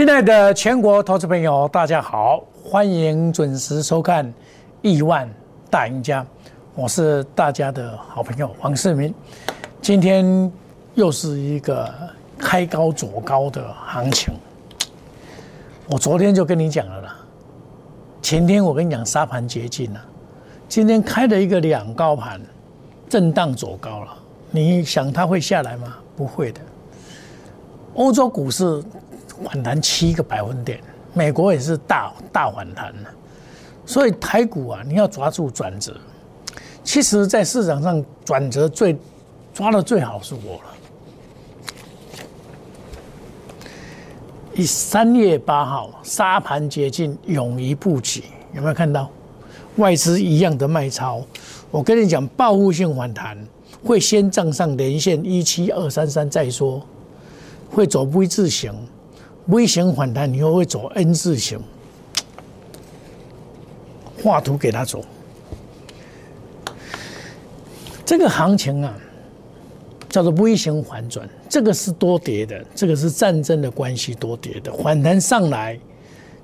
亲爱的全国投资朋友，大家好，欢迎准时收看《亿万大赢家》，我是大家的好朋友黄世明。今天又是一个开高走高的行情，我昨天就跟你讲了啦，前天我跟你讲沙盘接近了，今天开了一个两高盘，震荡走高了，你想它会下来吗？不会的，欧洲股市。反弹七个百分点，美国也是大大反弹了，所以台股啊，你要抓住转折。其实，在市场上转折最抓的最好是我了。以三月八号沙盘接近，勇于布局，有没有看到外资一样的卖超？我跟你讲，报复性反弹会先站上连线一七二三三再说，会走 V 字形。微型反弹，你又会走 N 字形，画图给他走。这个行情啊，叫做微型反转，这个是多跌的，这个是战争的关系多跌的。反弹上来，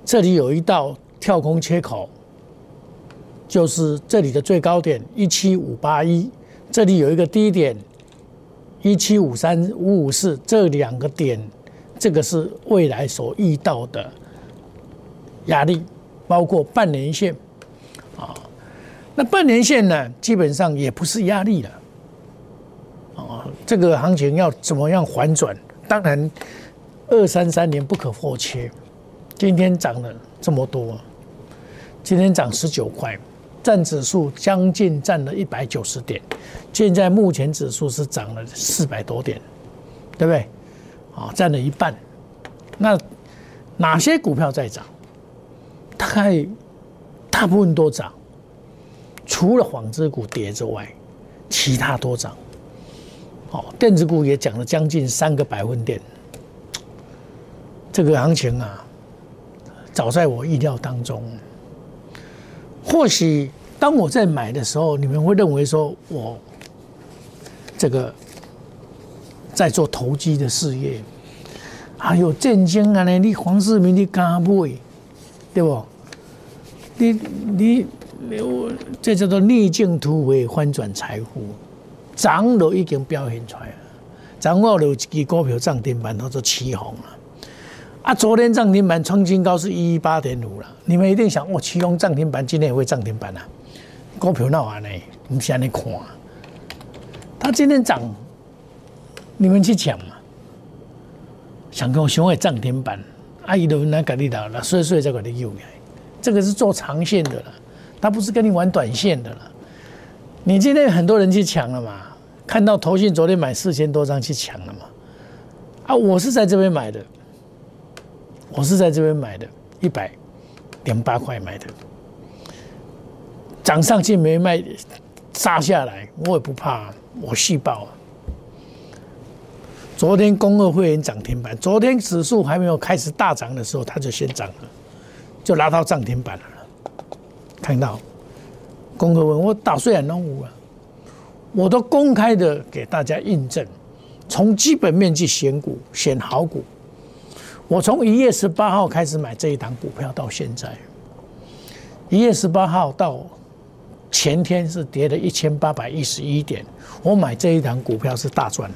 这里有一道跳空缺口，就是这里的最高点一七五八一，这里有一个低点一七五三五五四，这两个点。这个是未来所遇到的压力，包括半年线啊。那半年线呢，基本上也不是压力了啊。这个行情要怎么样反转？当然，二三三年不可或缺。今天涨了这么多，今天涨十九块，占指数将近占了一百九十点。现在目前指数是涨了四百多点，对不对？啊，占了一半。那哪些股票在涨？大概大部分都涨，除了纺织股跌之外，其他都涨。哦，电子股也涨了将近三个百分点。这个行情啊，早在我意料当中。或许当我在买的时候，你们会认为说我这个。在做投机的事业，还有震惊啊！呢，你黄世明你敢买，对不？你你我这叫做逆境突围，翻转财富，涨都已经表现出来了。涨我有一支股票涨停板，叫做起红了。啊，昨天涨停板创新高是一一八点五了。你们一定想，哦，起红涨停板今天也会涨停板啊？股票那玩呢？你先来看，它今天涨。你们去抢嘛？想跟我熊伟涨停板，阿姨都来跟你打了，所以所以再给你用来。这个是做长线的了，他不是跟你玩短线的了。你今天很多人去抢了嘛？看到投信昨天买四千多张去抢了嘛？啊，我是在这边买的，我是在这边买的，一百零八块买的，涨上去没卖，杀下来我也不怕，我细爆。昨天公二会员涨停板，昨天指数还没有开始大涨的时候，它就先涨了，就拉到涨停板了。看到公二问我打碎很五啊，我都公开的给大家印证，从基本面去选股，选好股。我从一月十八号开始买这一档股票到现在，一月十八号到前天是跌了一千八百一十一点，我买这一档股票是大赚。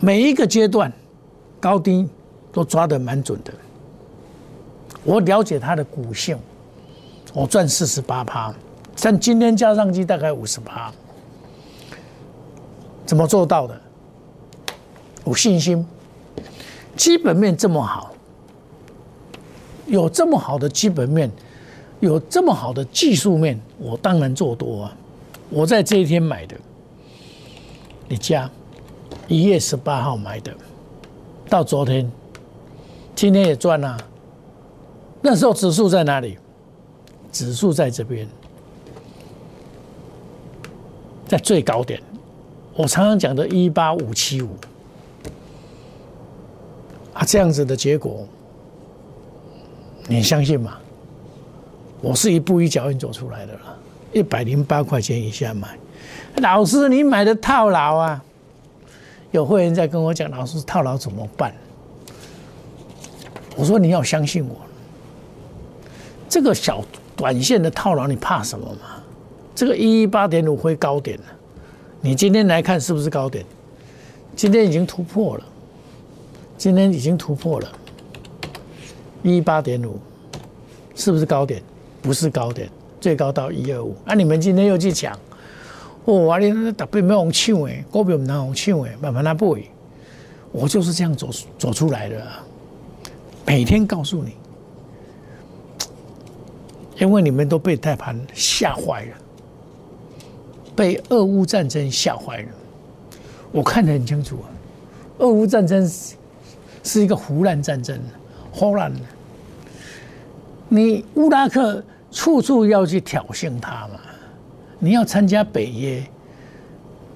每一个阶段，高低都抓得蛮准的。我了解它的股性，我赚四十八趴，但今天加上去大概五十趴，怎么做到的？有信心，基本面这么好，有这么好的基本面，有这么好的技术面，我当然做多啊！我在这一天买的，你加。一月十八号买的，到昨天，今天也赚了。那时候指数在哪里？指数在这边，在最高点。我常常讲的一八五七五啊，这样子的结果，你相信吗？我是一步一脚印走出来的了。一百零八块钱以下买，老师，你买的套牢啊？有会员在跟我讲，老师套牢怎么办？我说你要相信我，这个小短线的套牢，你怕什么嘛？这个一一八点五会高点了，你今天来看是不是高点？今天已经突破了，今天已经突破了一八点五，是不是高点？不是高点，最高到一二五。那，你们今天又去抢，哇！你特别没红抢诶，股票唔能红抢诶，慢慢来背。我就是这样走走出来的，每天告诉你，因为你们都被大盘吓坏了，被俄乌战争吓坏了。我看得很清楚啊，俄乌战争是一个胡乱战争，胡乱的。你乌拉克处处要去挑衅他嘛，你要参加北约，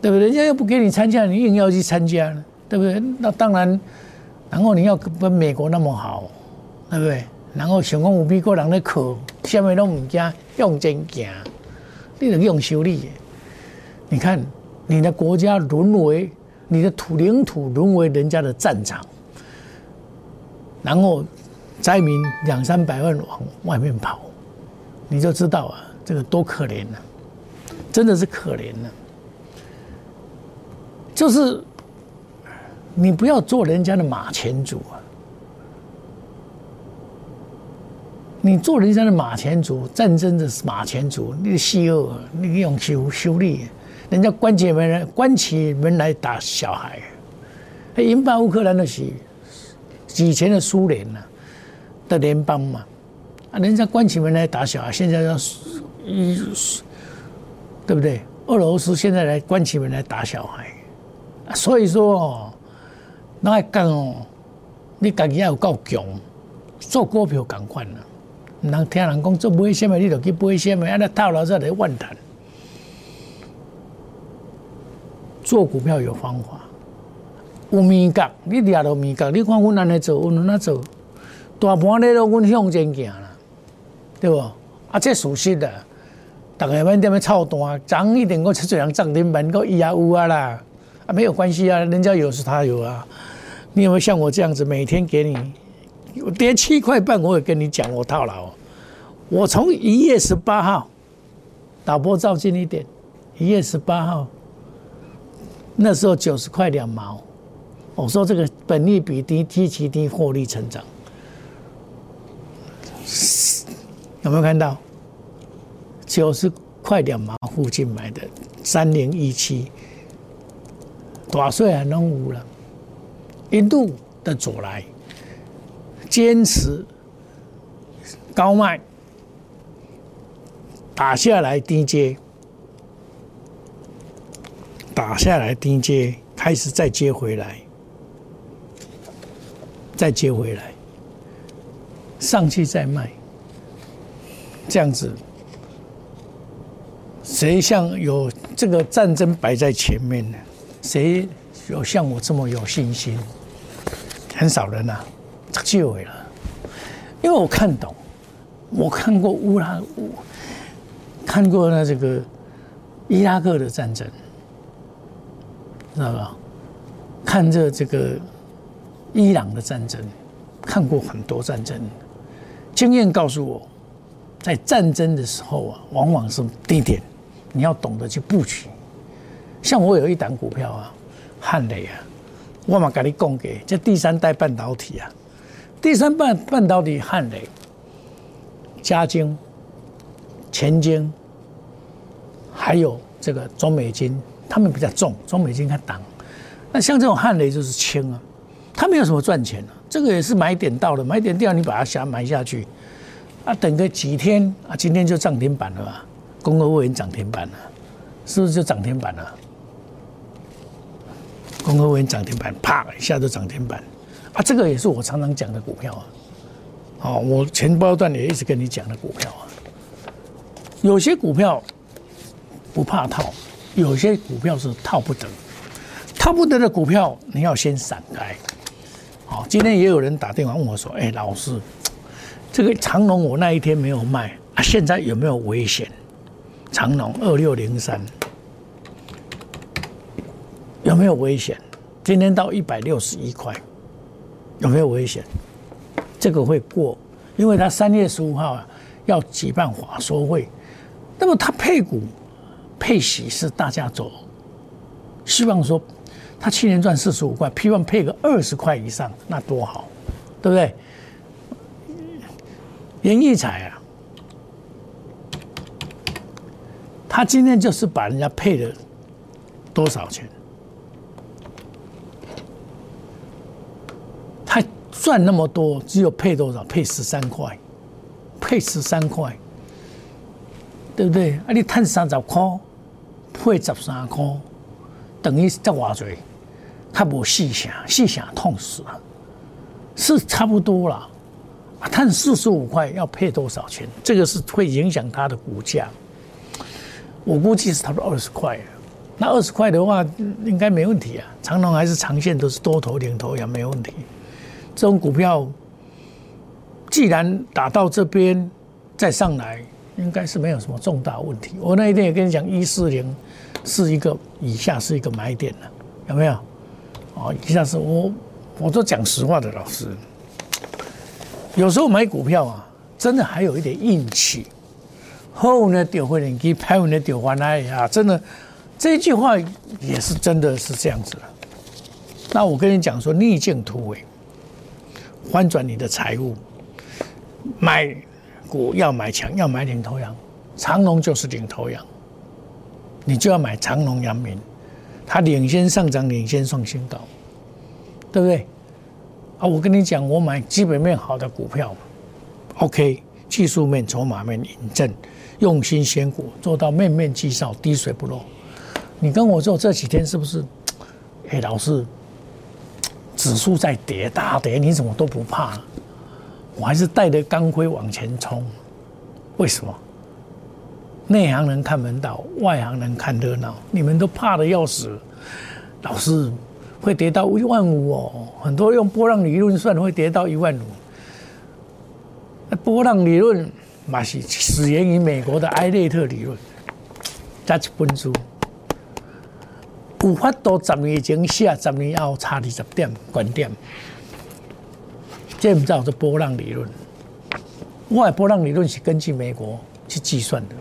对不对？人家又不给你参加，你硬要去参加，对不对？那当然，然后你要跟美国那么好，对不对？然后想讲有美国人咧靠，下面拢唔惊，用真行，你得用修理。你看。你的国家沦为你的土领土沦为人家的战场，然后灾民两三百万往外面跑，你就知道啊，这个多可怜呢，真的是可怜呢。就是你不要做人家的马前卒啊，你做人家的马前卒，战争的马前卒，那个西欧，你用修修理。人家关起门来，关起门来打小孩，他引发乌克兰的是以前的苏联呐的联邦嘛，啊，人家关起门来打小孩，现在要，一，对不对？俄罗斯现在来关起门来打小孩，所以说哦，那还讲哦，你自己要有够强，做股票赶快啦，唔能听人讲做买什么，你就去买什么，安尼套牢在来万谈。做股票有方法，有面格，你掠到面格，你看阮安尼做，阮安尼做，大盘咧都阮向前行啦，对不？啊，这属实的，大家免踮咧操蛋，涨一点，我出这样涨停板，个伊也有啊啦，啊没有关系啊，人家有是他有啊，你有没有像我这样子，每天给你跌七块半，我也跟你讲我套牢，我从一月十八号，导播照近一点，一月十八号。那时候九十块两毛，我说这个本利比低，极其低，获利成长，有没有看到？九十块点嘛附近买的三零一七，大岁还能五了，一度的走来，坚持高卖，打下来低接。打下来低接，开始再接回来，再接回来，上去再卖，这样子，谁像有这个战争摆在前面呢？谁有像我这么有信心？很少人呐，就会了，因为我看懂，我看过乌拉乌，看过那这个伊拉克的战争。知道吧？看着这个伊朗的战争，看过很多战争，经验告诉我，在战争的时候啊，往往是低点，你要懂得去布局。像我有一档股票啊，汉雷啊，我嘛给你供给这第三代半导体啊，第三半半导体汉雷、嘉晶、前晶，还有这个中美金。他们比较重，中美金它挡。那像这种汉雷就是轻啊，它没有什么赚钱啊。这个也是买点到了，买点掉你把它下买下去，啊，等个几天啊，今天就涨停板了吧？工科会员涨停板了，是不是就涨停板了？工科会员涨停板，啪一下就涨停板啊！这个也是我常常讲的股票啊。哦，我前包段也一直跟你讲的股票啊。有些股票不怕套。有些股票是套不得，套不得的股票你要先闪开。好，今天也有人打电话问我说：“哎，老师，这个长龙我那一天没有卖啊，现在有没有危险？”长龙二六零三有没有危险？今天到一百六十一块，有没有危险？这个会过，因为他三月十五号要举办华说会，那么他配股配息是大家走，希望说他去年赚四十五块，希望配个二十块以上，那多好，对不对？严义彩啊，他今天就是把人家配了多少钱？他赚那么多，只有配多少？配十三块，配十三块，对不对？啊，你赚三十块，配十三块，等于在偌嘴，他不细想，细想痛死了，是差不多了。啊，碳四十五块要配多少钱？这个是会影响他的股价。我估计是差不多二十块。那二十块的话，应该没问题啊。长隆还是长线都是多头领头羊，没问题。这种股票既然打到这边再上来，应该是没有什么重大问题。我那一天也跟你讲，一四零是一个以下是一个买点了，有没有？哦，以下是我我都讲实话的老师。有时候买股票啊，真的还有一点运气。后呢，丢回人机，拍完呢丢回来呀，真的，这句话也是真的是这样子的。那我跟你讲说，逆境突围，翻转你的财务。买股要买强，要买领头羊，长隆就是领头羊，你就要买长隆、阳明，它领先上涨，领先创新高，对不对？啊，我跟你讲，我买基本面好的股票，OK，技术面、筹码面引证，用心选股，做到面面俱到，滴水不漏。你跟我做这几天是不是？哎，老师，指数在跌，大跌，你怎么都不怕？我还是带着钢盔往前冲。为什么？内行人看门道，外行人看热闹。你们都怕的要死，老师。会跌到一万五哦，很多用波浪理论算会跌到一万五。波浪理论嘛是始源于美国的埃列特理论，加一本书，有法度十年前写，十年后差二十点观点。这不叫做波浪理论，我的波浪理论是根据美国去计算的。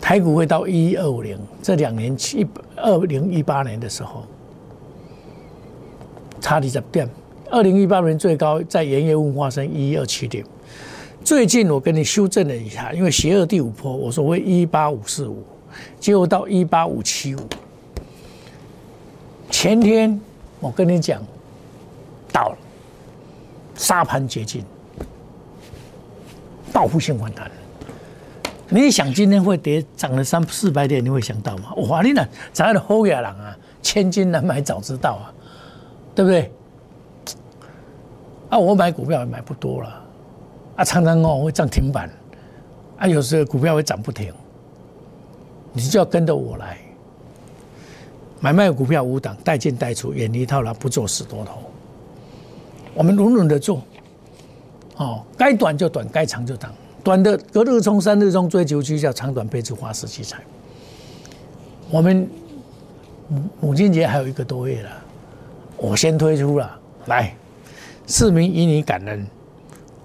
台股会到一二五零，这两年七二零一八年的时候，差二十点。二零一八年最高在盐业文化生一二七点，最近我跟你修正了一下，因为邪恶第五波，我说会一八五四五，结果到一八五七五。前天我跟你讲到了，沙盘接近，报复性反弹。你想今天会跌涨了三四百点，你会想到吗？哇，你那？咱的后亚人啊，千金难买早知道啊，对不对？啊，我买股票也买不多了，啊，常常哦会涨停板，啊，有时候股票会涨不停，你就要跟着我来买卖股票五档，带进带出，远离套牢，不做死多头。我们稳稳的做，哦，该短就短，该长就长。短的隔日冲，三日冲，追求区叫长短配置，花式器材。我们母母亲节还有一个多月了，我先推出了，来，市民以你感恩，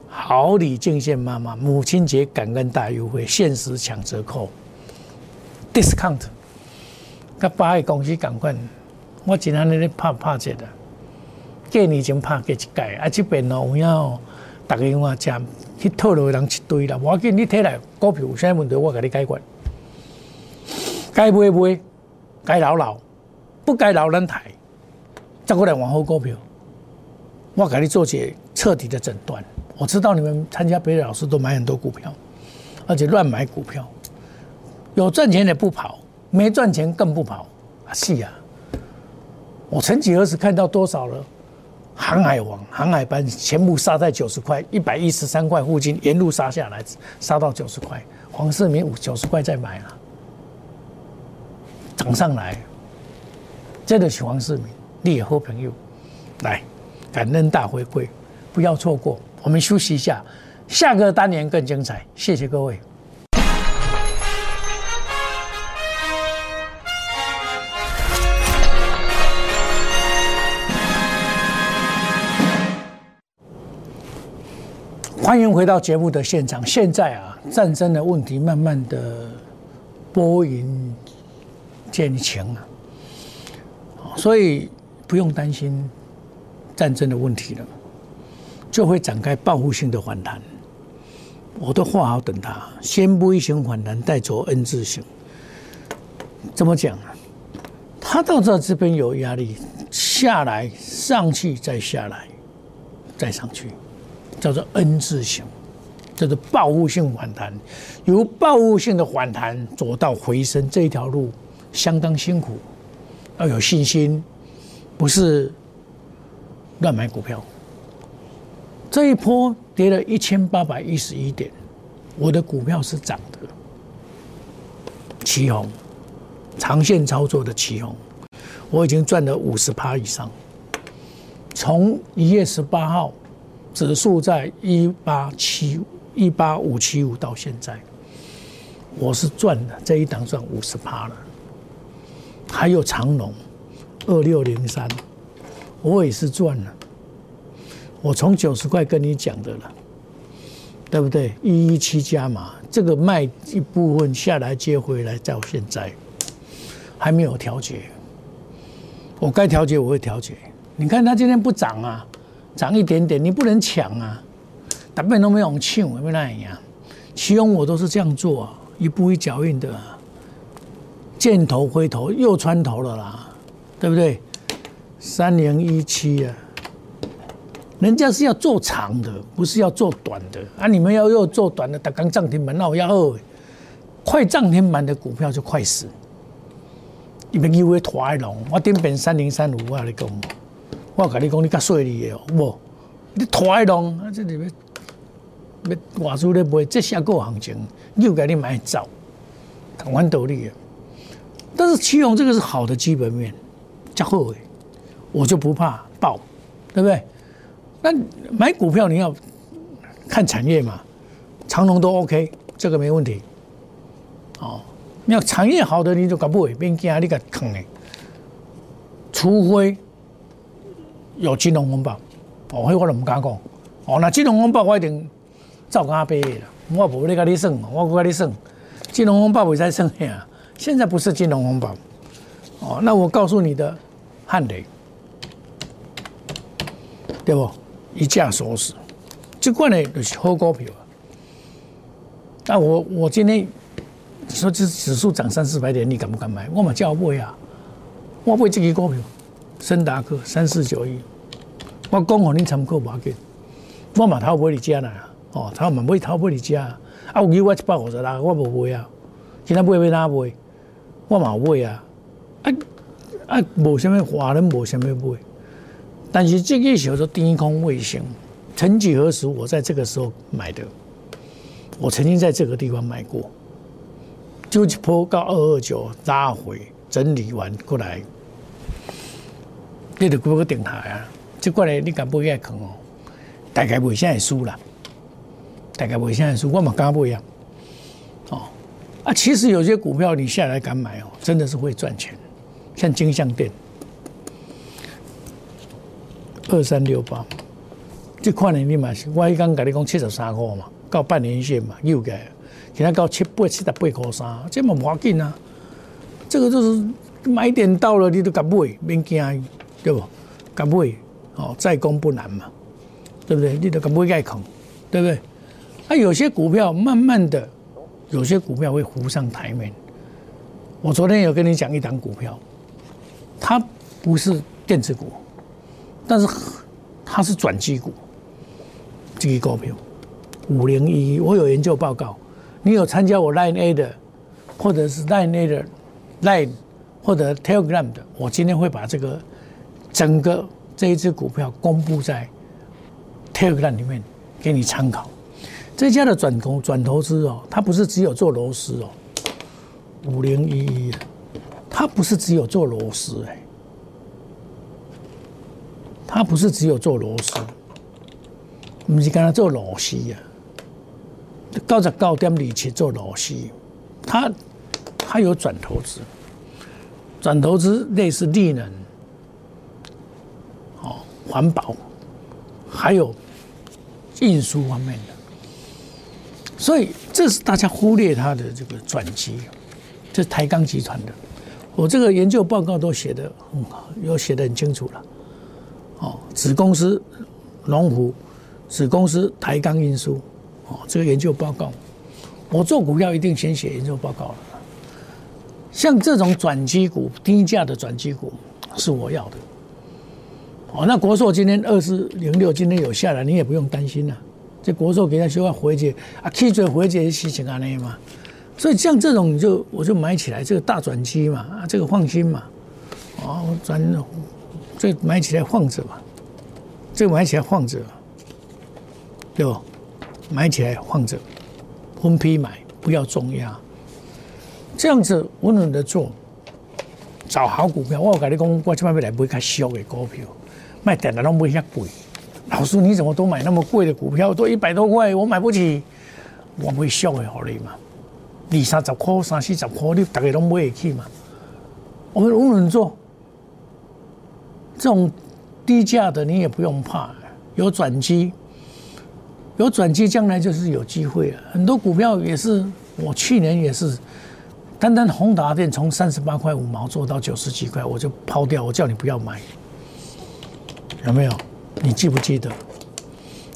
好礼敬献妈妈，母亲节感恩大优惠，限时抢折扣，discount。甲八个公司赶快，我今天咧拍拍这的，过年前拍过一届，啊这边哦有影哦。大家话讲，去套路人一堆啦。我紧你睇来股票有啥问题，我给你解决。该买买，该留留，不该留咱抬。再过来往后股票，我给你做些彻底的诊断。我知道你们参加别的老师都买很多股票，而且乱买股票，有赚钱的不跑，没赚钱更不跑。啊，是啊，我曾几何时看到多少了？航海王、航海班全部杀在九十块、一百一十三块附近，沿路杀下来，杀到九十块。黄世明九十块再买了，涨上来，真的是黄世明，你也好朋友，来感恩大回归，不要错过。我们休息一下，下个单元更精彩。谢谢各位。欢迎回到节目的现场。现在啊，战争的问题慢慢的拨云见晴啊，所以不用担心战争的问题了，就会展开报复性的反弹。我都画好等它，先 V 型反弹，再走 N 字形。怎么讲啊？它到这这边有压力，下来上去再下来，再上去，叫做 N 字形，叫做报复性反弹。由报复性的反弹走到回升这一条路相当辛苦，要有信心，不是乱买股票。这一波跌了一千八百一十一点，我的股票是涨的，旗红。长线操作的旗红，我已经赚了五十趴以上。从一月十八号，指数在一八七一八五七五到现在，我是赚的这一档赚五十趴了。还有长龙二六零三，我也是赚了。我从九十块跟你讲的了，对不对？一一七加码，这个卖一部分下来接回来，到现在。还没有调节，我该调节我会调节。你看它今天不涨啊，涨一点点，你不能抢啊，大部分都没有抢，没那样。其中我都是这样做，一步一脚印的，箭头回头又穿头了啦，对不对？三零一七啊，人家是要做长的，不是要做短的。啊。你们要又做短的，打刚涨停板，那我要二，快涨停板的股票就快死。你别以为拖龙，我顶边三零三五，我跟你讲，我跟你讲，你较细利的哦，无，你拖龙，啊，这里面要外资咧买，这下个行情。又给你买走，同款道理啊。但是奇隆这个是好的基本面，加厚诶，我就不怕爆，对不对？那买股票你要看产业嘛，长隆都 OK，这个没问题，哦。你要产业好的，你就搞不会，别惊你个坑的。除非有金融风暴，哦，迄我都唔敢讲。哦，那金融风暴我一定照阿背啦，我不咧跟你算，我不跟你算。金融风暴会再算呀？现在不是金融风暴。哦，那我告诉你的汉雷，对不？一价锁死，这款呢就是好股票。那我我今天。说这指数涨三四百点，你敢不敢买？我嘛叫买啊！我买这支股票，森达克三四九一，我讲好你参考无要紧。我嘛偷买你家啦，哦，他嘛买偷买你家，啊，有叫我一百五十啦，我无买啊。今仔买要哪买？我嘛买啊，啊啊，无什么华人，无什么买。但是这个叫做低空卫星，曾几何时，我在这个时候买的，我曾经在这个地方买过。就一波到二二九拉回整理完过来，你就给我定台啊！这过来你敢不敢坑哦？大概未现在输啦，大概未现在输，我嘛敢不一样哦啊！其实有些股票你下来敢买哦，真的是会赚钱，像金相店二三六八，这款呢你嘛是，我刚跟你讲七十三块嘛，到半年线嘛又改。现在到七八七十八块三，这么要紧啊！这个就是买点到了，你都敢买，免惊，对不？敢买，哦，再攻不难嘛，对不对？你都敢买盖空，对不对？啊，有些股票慢慢的，有些股票会浮上台面。我昨天有跟你讲一档股票，它不是电子股，但是它是转机股，这个股票五零一，我有研究报告。你有参加我 Line A 的，或者是 Line A 的 Line 或者 Telegram 的，我今天会把这个整个这一只股票公布在 Telegram 里面给你参考。这家的转投转投资哦，它不是只有做螺丝哦，五零一一，它不是只有做螺丝哎，他不是只有做螺丝，不是跟他做螺丝呀。高十高点里去做螺丝，他他有转投资，转投资类似利能，哦，环保，还有运输方面的。所以这是大家忽略他的这个转机，这是台钢集团的。我这个研究报告都写的很好，有写的很清楚了。哦，子公司龙湖，子公司台钢运输，哦，这个研究报告，我做股票一定先写研究报告了。像这种转机股、低价的转机股是我要的。哦，那国寿今天二四零六今天有下来，你也不用担心了。这国寿给他修要回解啊，气嘴回解的事情啊那嘛。所以像这种就我就买起来，这个大转机嘛，啊，这个放心嘛，哦，转这买起来放着嘛，这个买起来放着，对不？买起来放着，分批买，不要重压。这样子稳稳的做，找好股票。我有跟你讲，我千万别来买较小的股票，卖点的拢买遐贵。老师，你怎么都买那么贵的股票？都一百多块，我买不起。我买小的好你嘛，二三十块、三四十块，你大家拢买得起嘛？我们稳稳做，这种低价的你也不用怕，有转机，有转机，将来就是有机会了。很多股票也是，我去年也是。单单宏达电从三十八块五毛做到九十几块，我就抛掉，我叫你不要买，有没有？你记不记得？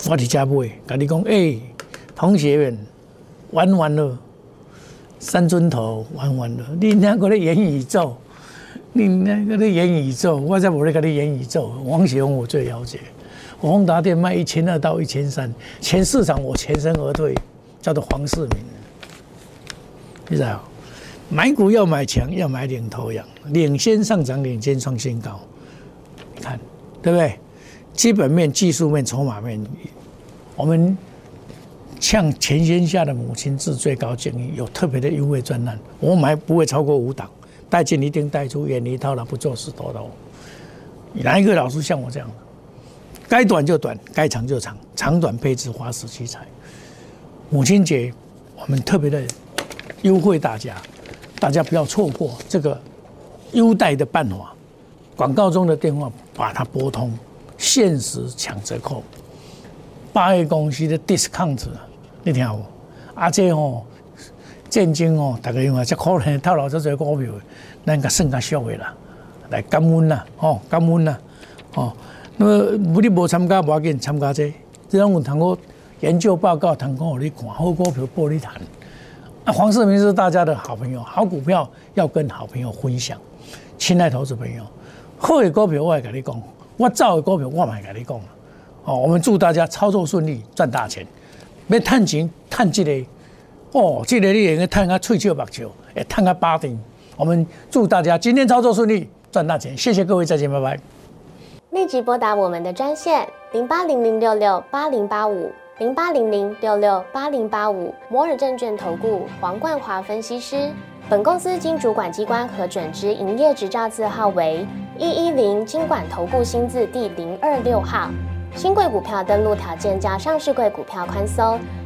我伫家买，跟你讲，哎，同学们，玩完了，三尊头玩完了，你两个咧元宇宙，你那个咧元宇宙，我在我咧跟你演宇宙，王雪红我最了解，宏达电卖一千二到一千三，前市场我全身而退，叫做黄世明，你知道？买股要买强，要买领头羊，领先上涨，领先创新高。看，对不对？基本面、技术面、筹码面，我们向全天下的母亲致最高敬意，有特别的优惠专栏。我买不会超过五档，带进一定带出，远离套牢，不做死多头。哪一个老师像我这样的？该短就短，该长就长，长短配置，花时取财。母亲节，我们特别的优惠大家。大家不要错过这个优待的办法，广告中的电话把它拨通，限时抢折扣，八月公司的 discount，你听好，啊这哦，现金哦，大家用啊，这可能套牢这些股票，咱个算个小的啦，来感恩啦，哦，感恩啦，哦，那么你无参加，无要紧，参加这，这种有通过研究报告，通过你看好股票，玻璃谈。那黄世明是大家的好朋友，好股票要跟好朋友分享。亲爱投资朋友，好的股票我也跟你讲，我造的股票我也跟你讲。哦，我们祝大家操作顺利，赚大钱。要探钱探这个，哦，这个你应该探个翠球白球，哎，探个八顶。我们祝大家今天操作顺利，赚大钱。谢谢各位，再见，拜拜。立即拨打我们的专线零八零零六六八零八五。零八零零六六八零八五摩尔证券投顾黄冠华分析师，本公司经主管机关核准之营业执照字号为一一零金管投顾新字第零二六号。新贵股票登录条件较上市贵股票宽松，